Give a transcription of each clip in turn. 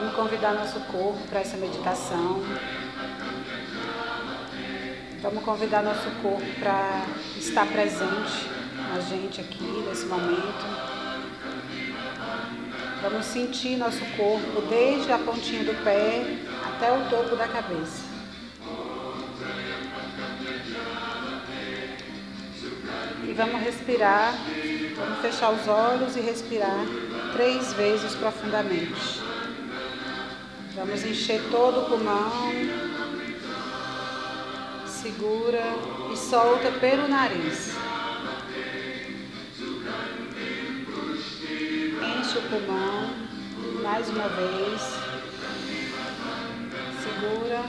Vamos convidar nosso corpo para essa meditação. Vamos convidar nosso corpo para estar presente na gente aqui nesse momento. Vamos sentir nosso corpo desde a pontinha do pé até o topo da cabeça. E vamos respirar, vamos fechar os olhos e respirar três vezes profundamente. Vamos encher todo o pulmão, segura e solta pelo nariz. Enche o pulmão mais uma vez. Segura.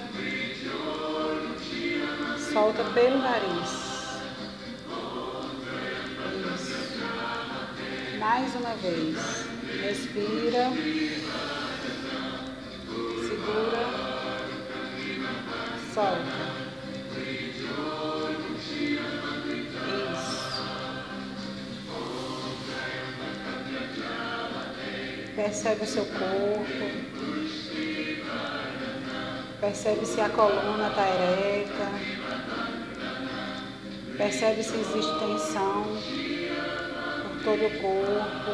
Solta pelo nariz. Mais uma vez. Respira. Isso. Percebe o seu corpo. Percebe se a coluna está ereta. Percebe se existe tensão todo o corpo.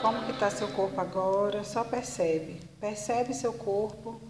Como que está seu corpo agora? Só percebe. Percebe seu corpo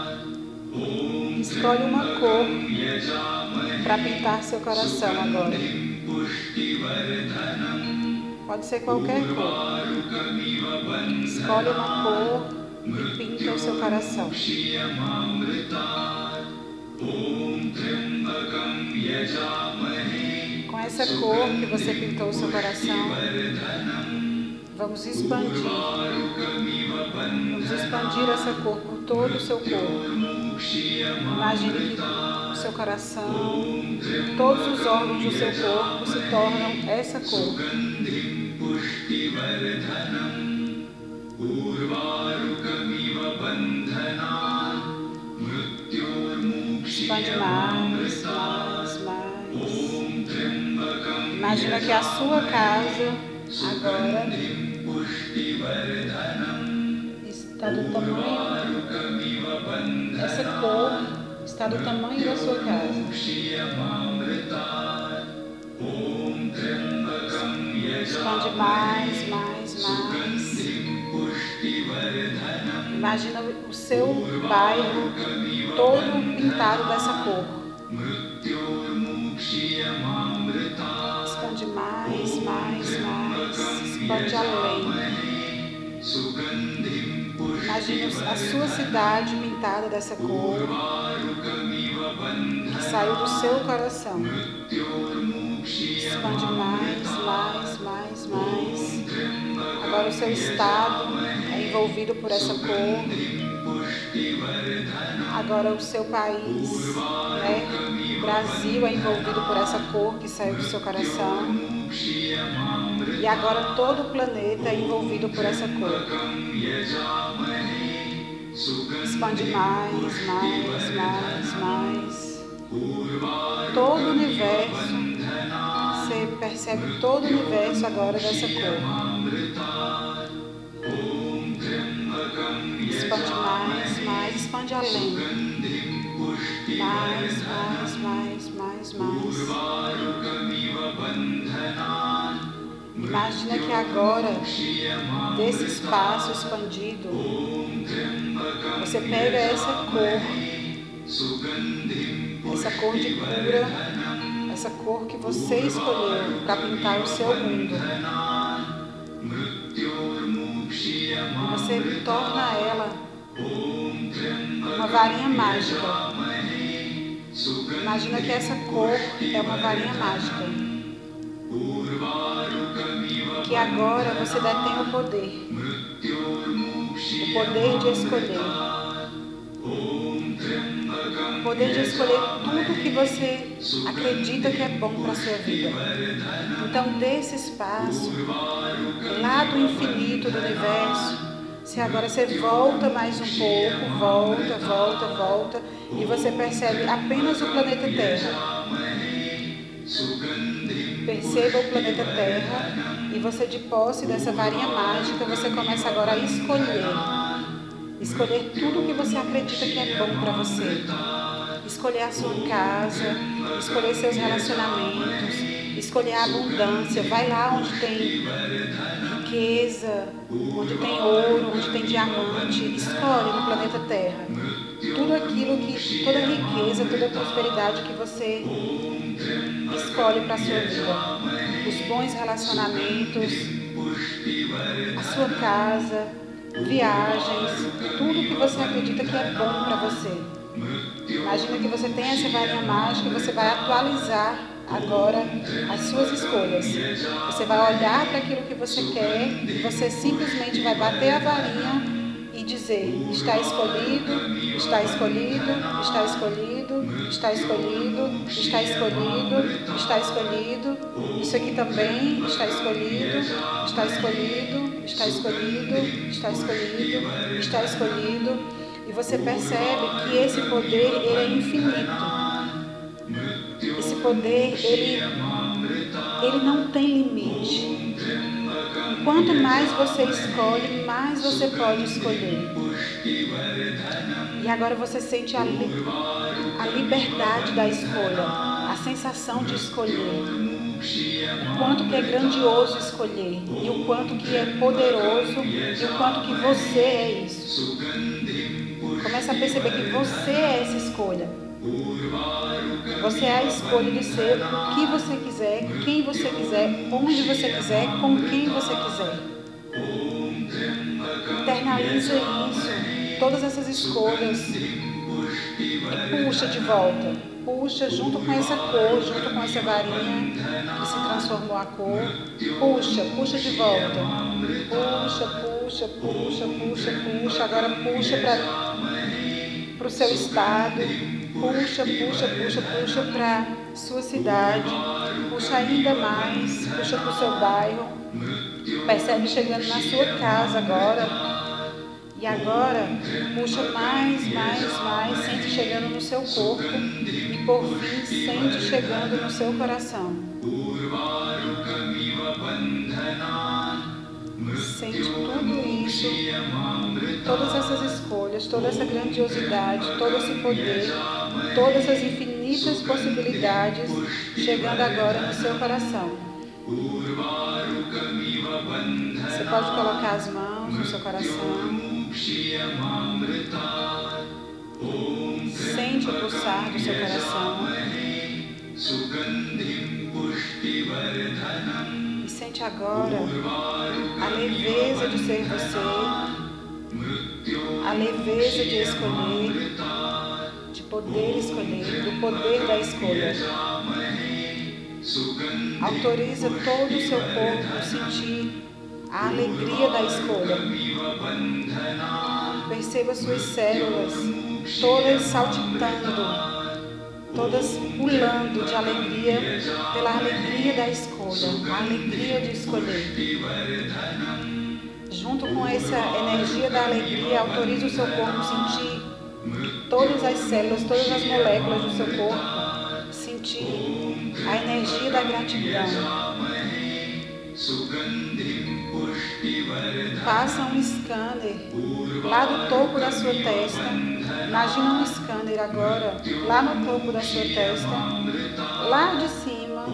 Escolhe uma cor para pintar seu coração agora. Pode ser qualquer cor. Escolhe uma cor e pinta o seu coração. Com essa cor que você pintou o seu coração, vamos expandir. Vamos expandir essa cor por todo o seu corpo. Imagine que o seu coração, todos os órgãos do seu corpo se tornam essa cor. Mais, mais, mais. Imagina que a sua casa agora está do tamanho, essa cor está do tamanho da sua casa. Expande mais, mais, mais. Imagina o seu bairro todo pintado dessa cor. Expande mais, mais, mais. Expande além. A sua cidade pintada dessa cor que saiu do seu coração. Expande mais, mais, mais, mais. Agora o seu estado é envolvido por essa cor. Agora o seu país, né? O Brasil é envolvido por essa cor que saiu do seu coração. E agora todo o planeta é envolvido por essa cor. Expande mais, mais, mais, mais. Todo o universo, você percebe todo o universo agora dessa cor. Expande mais, expande além. Mais, mais, mais, mais, mais. Imagina que agora, desse espaço expandido, você pega essa cor, essa cor de cura, essa cor que você escolheu para pintar o seu mundo. Você torna ela uma varinha mágica. Imagina que essa cor é uma varinha mágica. que agora você detém o poder. O poder de escolher. O poder de escolher tudo que você acredita que é bom para a sua vida. Então, desse espaço, lá do infinito do universo, se agora você volta mais um pouco, volta, volta, volta, e você percebe apenas o planeta Terra. Perceba o planeta Terra e você de posse dessa varinha mágica, você começa agora a escolher. Escolher tudo o que você acredita que é bom para você. Escolher a sua casa, escolher seus relacionamentos, escolher a abundância. Vai lá onde tem riqueza, onde tem ouro, onde tem diamante. Escolhe no planeta Terra tudo aquilo que, toda riqueza, toda prosperidade que você escolhe para a sua vida. Os bons relacionamentos, a sua casa, viagens, tudo que você acredita que é bom para você. Imagina que você tem essa varinha mágica e você vai atualizar agora as suas escolhas. Você vai olhar para aquilo que você quer e você simplesmente vai bater a varinha e dizer: está escolhido, está escolhido, está escolhido, está escolhido, está escolhido, está escolhido. Isso aqui também está escolhido, está escolhido, está escolhido, está escolhido, está escolhido. E você percebe que esse poder ele é infinito. Poder ele ele não tem limite. Quanto mais você escolhe, mais você pode escolher. E agora você sente a, li a liberdade da escolha, a sensação de escolher. O quanto que é grandioso escolher, e o quanto que é poderoso, e o quanto que você é isso. Começa a perceber que você é essa escolha. Você é a escolha de ser o que você quiser, quem você quiser, onde você quiser, com quem você quiser. Internaliza isso, todas essas escolhas. E puxa de volta. Puxa junto com essa cor, junto com essa varinha que se transformou a cor. Puxa, puxa de volta. Puxa, puxa, puxa, puxa, puxa. Agora puxa para o seu estado puxa, puxa, puxa, puxa para sua cidade, puxa ainda mais, puxa para o seu bairro, percebe chegando na sua casa agora. E agora, puxa mais, mais, mais, sente chegando no seu corpo e por fim sente chegando no seu coração. Sente tudo isso, todas essas escolhas, toda essa grandiosidade, todo esse poder, todas as infinitas possibilidades chegando agora no seu coração. Você pode colocar as mãos no seu coração. Sente o pulsar do seu coração. Sente agora a leveza de ser você, a leveza de escolher, de poder escolher, do poder da escolha. Autoriza todo o seu corpo a sentir a alegria da escolha. Perceba suas células todas saltitando todas pulando de alegria, pela alegria da escolha, a alegria de escolher. Junto com essa energia da alegria, autorize o seu corpo a sentir todas as células, todas as moléculas do seu corpo, sentir a energia da gratidão. Faça um scanner lá do topo da sua testa. Imagina um scanner agora, lá no topo da sua testa, lá de cima,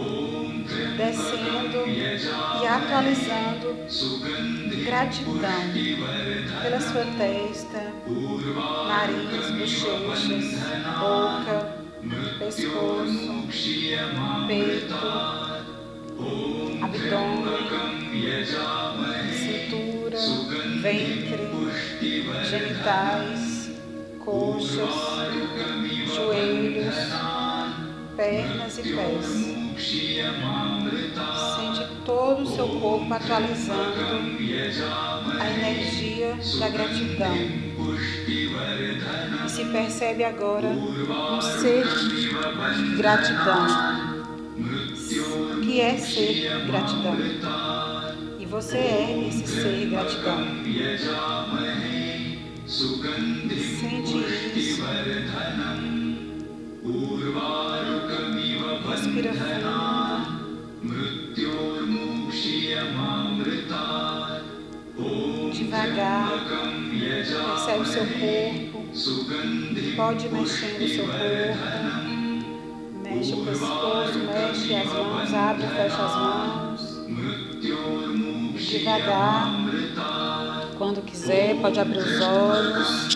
descendo e atualizando gratidão pela sua testa, nariz, bochechas, boca, pescoço, peito, abdômen, cintura, ventre, genitais, coxas, joelhos, pernas e pés. Sente todo o seu corpo atualizando a energia da gratidão. E se percebe agora um ser gratidão. Que é ser gratidão? E você é esse ser gratidão. Devagar. Percebe o seu corpo. Pode ir mexendo o seu corpo. Mexe o pescoço, mexe as mãos, abre e fecha as mãos. Devagar. Quando quiser, pode abrir os olhos.